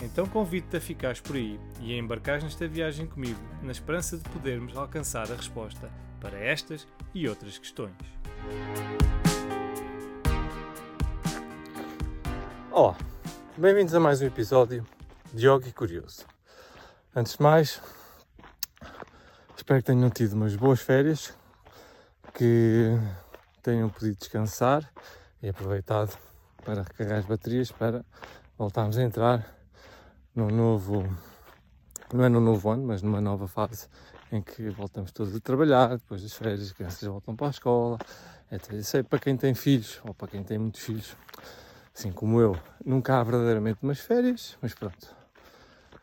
Então convido-te a ficares por aí e a embarcares nesta viagem comigo, na esperança de podermos alcançar a resposta para estas e outras questões. Olá, bem-vindos a mais um episódio de Yogi Curioso. Antes de mais, espero que tenham tido umas boas férias, que tenham podido descansar e aproveitado para recarregar as baterias para voltarmos a entrar num novo, não é num novo ano, mas numa nova fase em que voltamos todos a trabalhar, depois das férias as crianças voltam para a escola, etc. Isso é para quem tem filhos, ou para quem tem muitos filhos, assim como eu, nunca há verdadeiramente umas férias, mas pronto,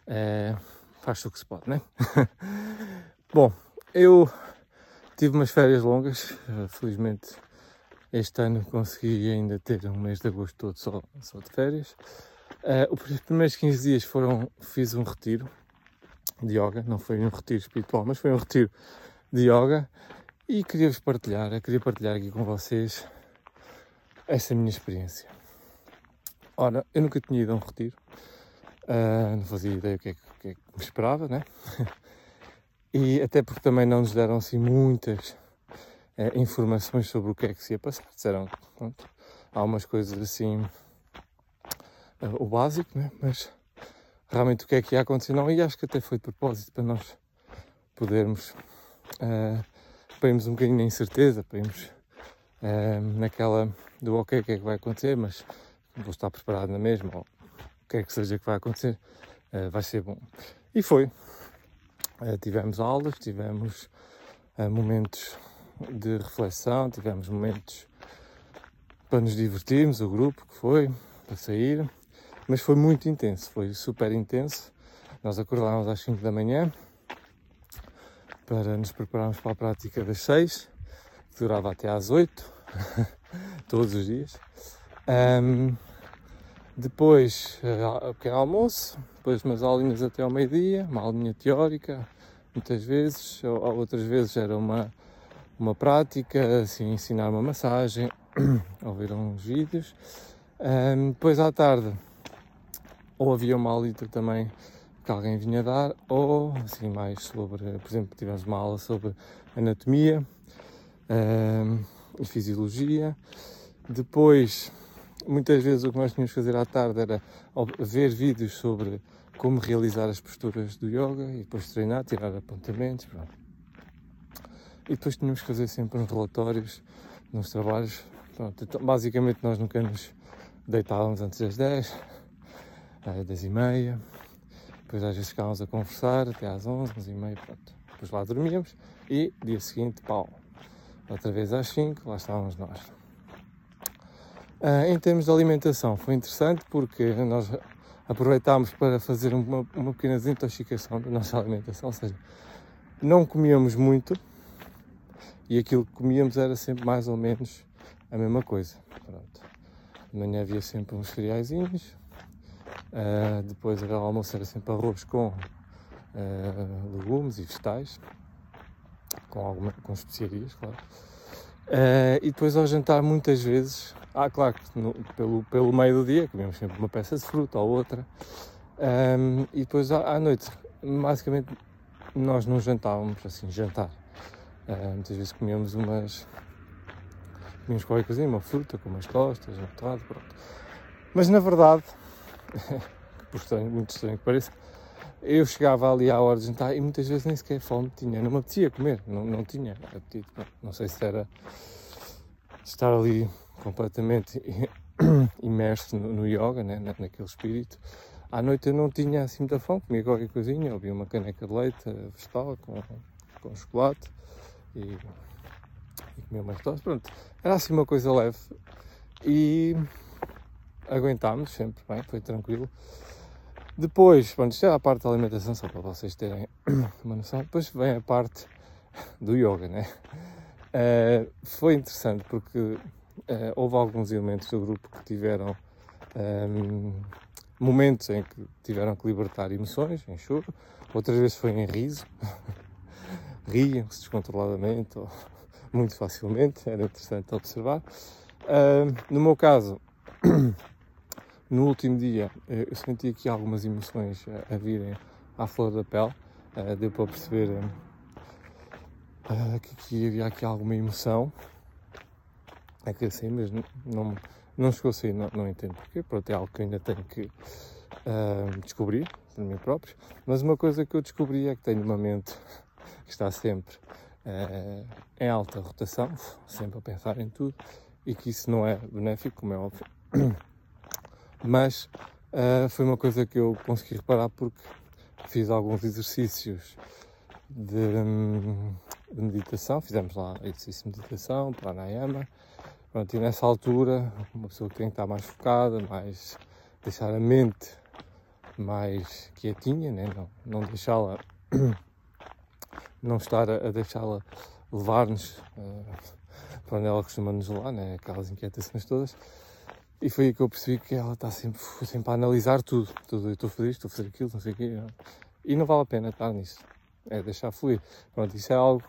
é, faz o que se pode, né? Bom, eu tive umas férias longas, felizmente este ano consegui ainda ter um mês de agosto todo só, só de férias. Uh, os primeiros 15 dias foram, fiz um retiro de yoga, não foi um retiro espiritual, mas foi um retiro de yoga e queria-vos partilhar, queria partilhar aqui com vocês essa minha experiência. Ora, eu nunca tinha ido a um retiro, uh, não fazia ideia o que é, que, é que me esperava, né? e até porque também não nos deram assim muitas informações sobre o que é que se ia passar. Disseram, pronto, há umas coisas assim o básico, né? mas realmente o que é que ia acontecer não, e acho que até foi de propósito para nós podermos uh, para irmos um bocadinho na incerteza, para irmos uh, naquela do ok, o que é que vai acontecer, mas vou estar preparado na mesma, ou o que é que seja que vai acontecer, uh, vai ser bom. E foi. Uh, tivemos aulas, tivemos momentos de reflexão, tivemos momentos para nos divertirmos, o grupo que foi, para sair. Mas foi muito intenso, foi super intenso. Nós acordámos às 5 da manhã para nos prepararmos para a prática das 6, que durava até às 8, todos os dias. Um, depois, o pequeno almoço, depois umas aulinhas até ao meio-dia, uma aulinha teórica, muitas vezes, ou, ou, outras vezes era uma, uma prática, assim, ensinar uma massagem, ouvir uns vídeos. Um, depois à tarde, ou havia uma aulita também que alguém vinha dar, ou assim mais sobre, por exemplo, tivemos uma aula sobre anatomia um, e fisiologia. Depois, muitas vezes o que nós tínhamos que fazer à tarde era ver vídeos sobre como realizar as posturas do yoga e depois treinar, tirar apontamentos. Pronto. E depois tínhamos que fazer sempre uns relatórios nos trabalhos. Pronto, então, basicamente nós nunca nos deitávamos antes das 10, às 10 e meia, depois às vezes ficávamos a conversar até às 11, 11 e meia, pronto. Depois lá dormíamos e dia seguinte, pau, outra vez às 5, lá estávamos nós. Uh, em termos de alimentação, foi interessante porque nós aproveitámos para fazer uma, uma pequena desintoxicação da nossa alimentação, ou seja, não comíamos muito e aquilo que comíamos era sempre mais ou menos a mesma coisa. Pronto. De manhã havia sempre uns cereaisinhos, Uh, depois o almoço era sempre arroz com uh, legumes e vegetais, com, alguma, com especiarias, claro. Uh, e depois ao jantar muitas vezes, ah claro no, pelo, pelo meio do dia comíamos sempre uma peça de fruta ou outra. Um, e depois à, à, noite, basicamente nós não jantávamos assim, jantar. muitas vezes comíamos umas. comíamos qualquer coisinha, uma fruta com umas tostas, um pronto. Mas na verdade por estranho, muito estranho que pareça, eu chegava ali à hora de jantar e muitas vezes nem sequer fome tinha, não me apetecia comer, não, não tinha apetite. Não, não sei se era estar ali completamente imerso no, no yoga, né, naquele espírito. À noite eu não tinha assim muita fome, comia qualquer coisinha, ouvia uma caneca de leite vegetal com, com chocolate e, e comia umas tostas. Pronto, era assim uma coisa leve. E aguentámos sempre bem, foi tranquilo. Depois, pronto, isto é a parte da alimentação, só para vocês terem uma noção. Depois vem a parte do yoga, né? Uh, foi interessante porque uh, houve alguns elementos do grupo que tiveram um, momentos em que tiveram que libertar emoções, em choro, outras vezes foi em riso, riam-se descontroladamente ou muito facilmente, era interessante observar. Uh, no meu caso, no último dia, eu senti aqui algumas emoções a, a virem à flor da pele, uh, deu para perceber que havia aqui alguma emoção. É que assim, mas não, não, chegou a sair, não, não entendo porquê, pronto, é algo que ainda tenho que uh, descobrir por mim próprio. Mas uma coisa que eu descobri é que tenho uma mente que está sempre uh, em alta rotação, sempre a pensar em tudo, e que isso não é benéfico, como é óbvio. Mas uh, foi uma coisa que eu consegui reparar porque fiz alguns exercícios de, hum, de meditação, fizemos lá exercício de meditação, pranayama. Pronto, e nessa altura, uma pessoa que tem que estar mais focada, mais deixar a mente mais quietinha, né? não, não deixá-la, não estar a, a deixá-la levar-nos uh, para onde ela costuma nos levar, né? aquelas inquietações todas. E foi aí que eu percebi que ela está sempre, sempre a analisar tudo. tudo eu estou a fazer isto, estou a fazer aquilo, não sei o quê. E não vale a pena estar nisso. É deixar fluir. Pronto, isso é algo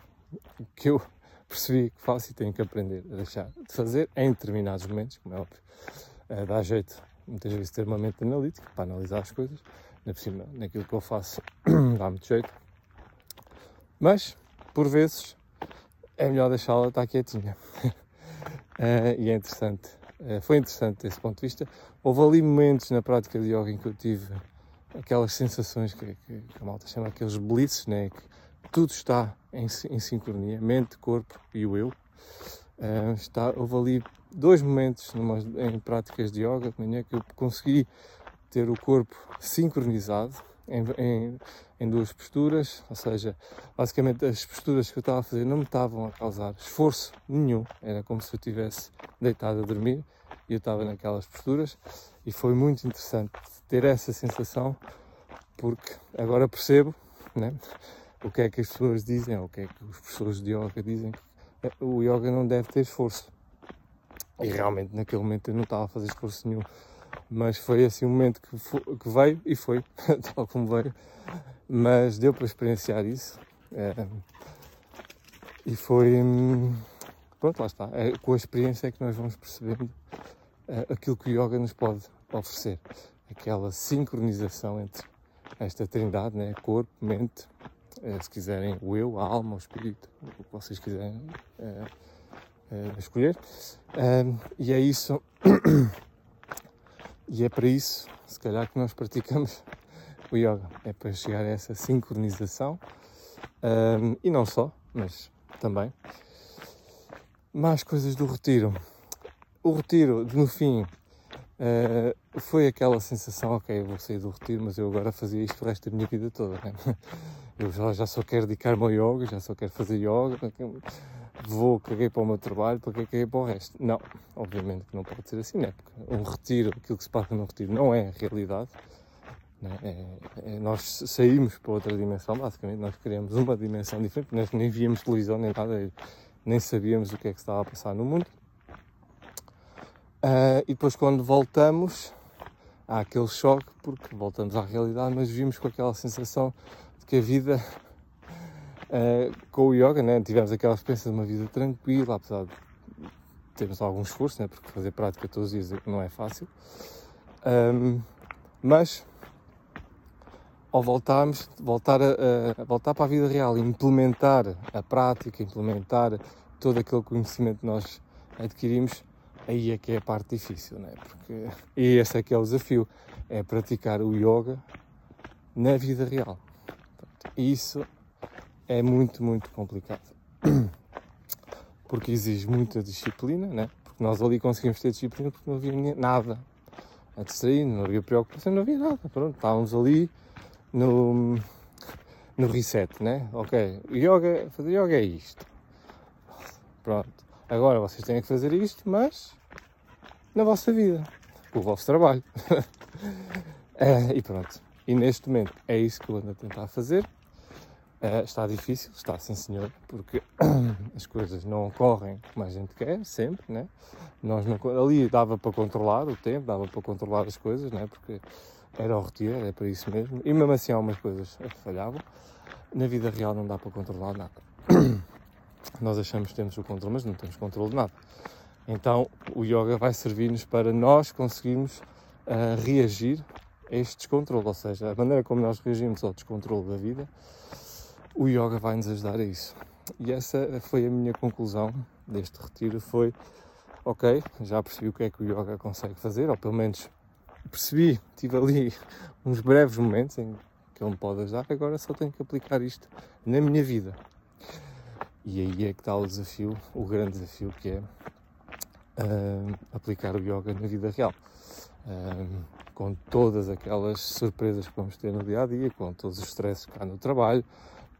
que eu percebi que faço e tenho que aprender a deixar de fazer em determinados momentos, como é óbvio. É, dá jeito, muitas vezes, ter uma mente analítica para analisar as coisas. Na por cima, naquilo que eu faço, dá muito jeito. Mas, por vezes, é melhor deixá-la estar quietinha. é, e é interessante. É, foi interessante desse ponto de vista. Houve ali momentos na prática de yoga em que eu tive aquelas sensações que, que, que a malta chama aqueles blitzes, né? que tudo está em, em sincronia, mente, corpo e o eu. Uh, está, houve ali dois momentos numa, em práticas de yoga de manhã que eu consegui ter o corpo sincronizado em, em, em, duas posturas, ou seja, basicamente as posturas que eu estava a fazer não me estavam a causar esforço nenhum, era como se eu estivesse deitado a dormir e eu estava naquelas posturas e foi muito interessante ter essa sensação porque agora percebo né, o que é que as pessoas dizem, o que é que os professores de yoga dizem que o yoga não deve ter esforço. E realmente naquele momento eu não estava a fazer esforço nenhum. Mas foi assim um momento que, foi, que veio e foi, tal como veio. Mas deu para experienciar isso. É, e foi. Pronto, lá está. É, com a experiência é que nós vamos percebendo é, aquilo que o yoga nos pode oferecer. Aquela sincronização entre esta trindade, né? corpo, mente, é, se quiserem o eu, a alma, o espírito, o que vocês quiserem escolher. e é isso. E é para isso, se calhar, que nós praticamos o yoga. É para chegar a essa sincronização. e não só, mas também. Mais coisas do retiro. O retiro, no fim, uh, foi aquela sensação, ok, vou sair do retiro, mas eu agora fazia isto o resto da minha vida toda. Né? Eu já, já só quero dedicar-me ao yoga, já só quero fazer yoga, vou, caguei para o meu trabalho, para que caguei para o resto? Não, obviamente que não pode ser assim, né? Porque um retiro, aquilo que se passa no retiro não é a realidade. Né? É, é, nós saímos para outra dimensão, basicamente, nós criamos uma dimensão diferente, nós nem víamos televisão nem nada, nem sabíamos o que é que estava a passar no mundo. Uh, e depois quando voltamos, há aquele choque, porque voltamos à realidade, mas vimos com aquela sensação que a vida uh, com o yoga, né, tivemos aquela experiência de uma vida tranquila, apesar de termos algum esforço, né, porque fazer prática todos os dias não é fácil. Um, mas ao voltarmos, voltar, a, a, voltar para a vida real, implementar a prática, implementar todo aquele conhecimento que nós adquirimos, aí é que é a parte difícil, né? Porque, e esse é que é o desafio, é praticar o yoga na vida real. Isso é muito, muito complicado. Porque exige muita disciplina, né? Porque nós ali conseguimos ter disciplina porque não havia nada a distrair, não havia preocupação, não havia nada. Pronto, estávamos ali no, no reset, né? Ok, yoga, fazer yoga é isto. Pronto. Agora vocês têm que fazer isto, mas na vossa vida, o vosso trabalho. é, e pronto. E neste momento é isso que eu ando a tentar fazer. Uh, está difícil, está sim senhor, porque as coisas não ocorrem como a gente quer, sempre, né? Nós não, ali dava para controlar o tempo, dava para controlar as coisas, né? Porque era o retiro, era para isso mesmo. E mesmo assim algumas coisas falhavam. Na vida real não dá para controlar nada. Nós achamos que temos o controle, mas não temos controle de nada. Então o yoga vai servir-nos para nós conseguirmos uh, reagir a este descontrole, ou seja, a maneira como nós reagimos ao descontrole da vida o yoga vai nos ajudar a isso. E essa foi a minha conclusão deste retiro, foi ok, já percebi o que é que o yoga consegue fazer, ou pelo menos percebi, tive ali uns breves momentos em que ele me pode ajudar, agora só tenho que aplicar isto na minha vida. E aí é que está o desafio, o grande desafio que é uh, aplicar o yoga na vida real. Uh, com todas aquelas surpresas que vamos ter no dia a dia, com todos os stresses cá no trabalho,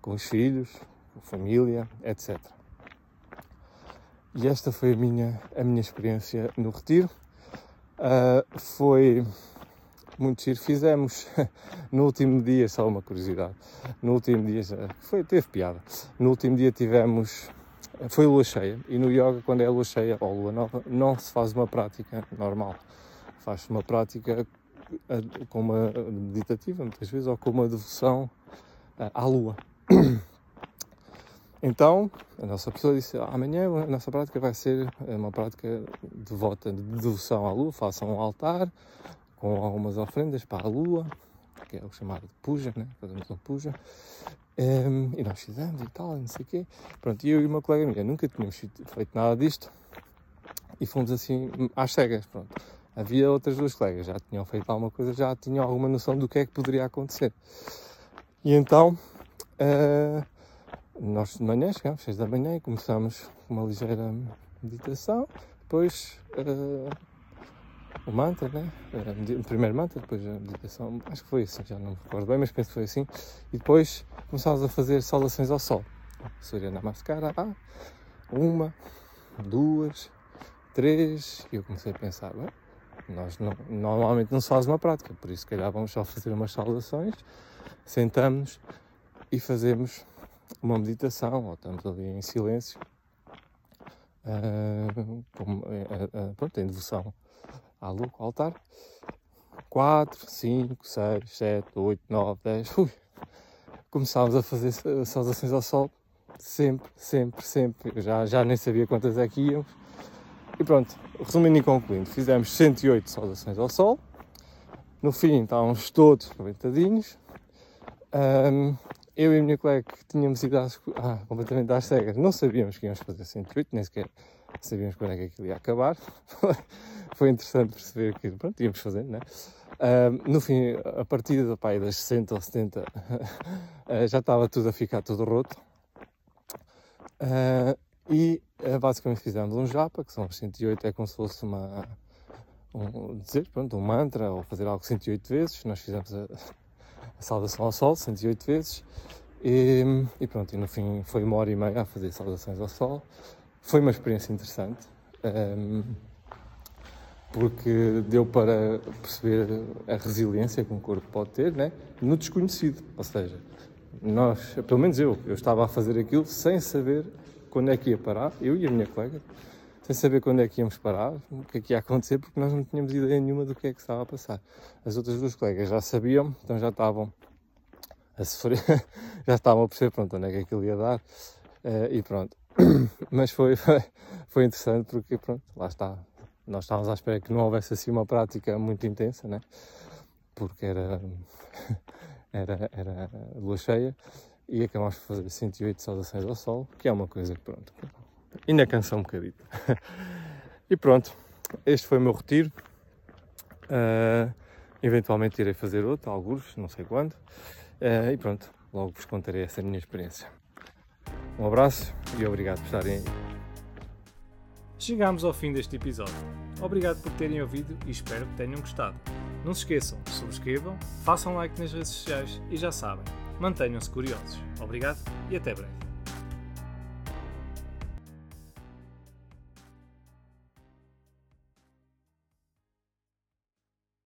com os filhos, com a família, etc. E esta foi a minha, a minha experiência no retiro. Uh, foi muito giro. Fizemos no último dia, só uma curiosidade, no último dia, foi, teve piada. No último dia tivemos, foi lua cheia, e no yoga, quando é lua cheia ou lua nova, não se faz uma prática normal. Faz-se uma prática ah, com uma meditativa, muitas vezes, ou com uma devoção ah, à lua. Então, a nossa pessoa disse: amanhã a nossa prática vai ser uma prática devota de devoção à lua. Façam um altar com algumas ofrendas para a lua, que é o chamado puja, né? Fazemos um puja. Um, e nós fizemos e tal, não sei o quê. Pronto, eu e uma colega minha nunca tínhamos feito nada disto e fomos assim às cegas. Pronto. Havia outras duas colegas, já tinham feito alguma coisa, já tinham alguma noção do que é que poderia acontecer. E então Uh, nós de manhã chegámos, 6 da manhã, e começámos uma ligeira meditação, depois uh, o mantra, né? O primeiro mantra, depois a meditação, acho que foi assim, já não me recordo bem, mas penso que foi assim, e depois começámos a fazer saudações ao sol. Surya Namaskara, ah, uma, duas, três, e eu comecei a pensar, bem, nós não, normalmente não se faz uma prática, por isso, se calhar, vamos só fazer umas saudações, sentamos e fazemos uma meditação, ou estamos ali em silêncio, uh, com, uh, uh, pronto, em devoção à lua, ao altar. 4, 5, 6, 7, 8, 9, 10. Ui. Começámos a fazer saudações ao sol, sempre, sempre, sempre. Eu já, já nem sabia quantas é que íamos. E pronto, resumindo e concluindo, fizemos 108 saudações ao sol. No fim estávamos todos aproveitadinhos. Um, eu e a minha colega que tínhamos ido às, ah, completamente às cegas, não sabíamos que íamos fazer 108, nem sequer sabíamos quando é que aquilo ia acabar. Foi interessante perceber que, pronto, íamos fazendo, né? Uh, no fim, a partir do pai das 60 ou 70, uh, já estava tudo a ficar tudo roto. Uh, e basicamente fizemos um japa, que são os 108, é como se fosse uma, um, dizer, pronto, um mantra, ou fazer algo 108 vezes. Nós fizemos a saudação ao sol, 108 vezes. E, e, pronto, e no fim foi uma hora e meia a fazer saudações ao sol. Foi uma experiência interessante, um, ehm, porque deu para perceber a resiliência que um corpo pode ter né? no desconhecido. Ou seja, nós, pelo menos eu, eu estava a fazer aquilo sem saber quando é que ia parar, eu e a minha colega, sem saber quando é que íamos parar, o que é que ia acontecer, porque nós não tínhamos ideia nenhuma do que é que estava a passar. As outras duas colegas já sabiam, então já estavam a sofrer, já estavam a perceber pronto, onde é que aquilo ia dar uh, e pronto. Mas foi, foi interessante porque pronto, lá está. Nós estávamos à espera que não houvesse assim uma prática muito intensa, né? Porque era, era, era lua cheia e acabámos por fazer 108 saudações ao sol, que é uma coisa que pronto, ainda cansa um bocadinho. e pronto, este foi o meu retiro. Uh, eventualmente irei fazer outro, alguns, não sei quando. Uh, e pronto, logo vos contarei essa minha experiência. Um abraço e obrigado por estarem aí. Chegamos ao fim deste episódio. Obrigado por terem ouvido e espero que tenham gostado. Não se esqueçam, subscrevam, façam like nas redes sociais e já sabem, mantenham-se curiosos. Obrigado e até breve.